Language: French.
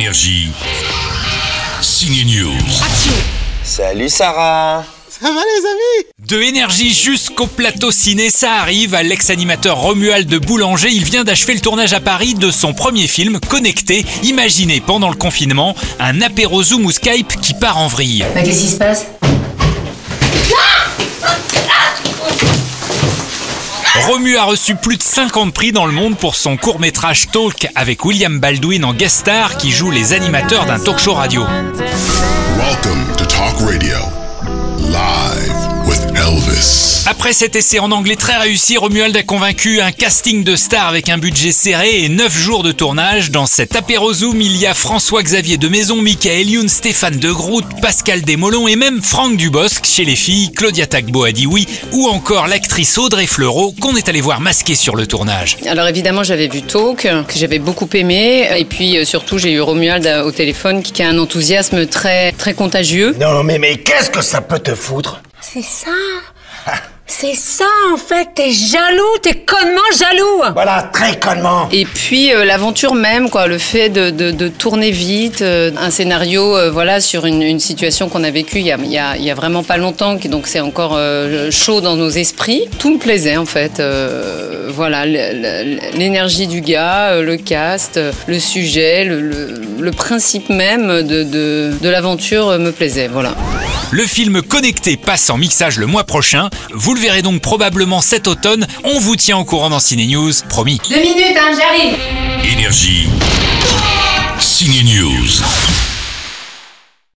Énergie. Signe News. Salut Sarah Ça va les amis? De énergie jusqu'au plateau ciné, ça arrive à l'ex-animateur Romuald de Boulanger. Il vient d'achever le tournage à Paris de son premier film, Connecté, imaginé pendant le confinement, un apéro Zoom ou Skype qui part en vrille. Bah, qu'est-ce qui se passe? Romu a reçu plus de 50 prix dans le monde pour son court-métrage Talk avec William Baldwin en guest star qui joue les animateurs d'un talk show radio. Welcome to Talk Radio. Après cet essai en anglais très réussi, Romuald a convaincu un casting de stars avec un budget serré et 9 jours de tournage. Dans cet apéro Zoom, il y a François-Xavier de Maison, Michael Youn, Stéphane de Groot, Pascal Desmolons et même Franck Dubosc chez les filles, Claudia Tagbo a dit oui, ou encore l'actrice Audrey Fleurot qu'on est allé voir masquée sur le tournage. Alors évidemment, j'avais vu Talk, que j'avais beaucoup aimé, et puis euh, surtout, j'ai eu Romuald euh, au téléphone qui a un enthousiasme très très contagieux. Non mais mais qu'est-ce que ça peut te foutre? C'est ça C'est ça en fait, t'es jaloux, t'es connement jaloux Voilà, très connement Et puis euh, l'aventure même, quoi, le fait de, de- de tourner vite, euh, un scénario, euh, voilà, sur une, une situation qu'on a vécue il y a, il y a- y a vraiment pas longtemps, qui- donc c'est encore euh, chaud dans nos esprits. Tout me plaisait en fait, euh, voilà, l'énergie du gars, euh, le cast, euh, le sujet, le, le- le principe même de, de, de l'aventure euh, me plaisait, voilà. Le film Connecté passe en mixage le mois prochain. Vous le verrez donc probablement cet automne. On vous tient au courant dans Ciné News, promis. Deux minutes, hein, j'arrive Énergie. Signe News.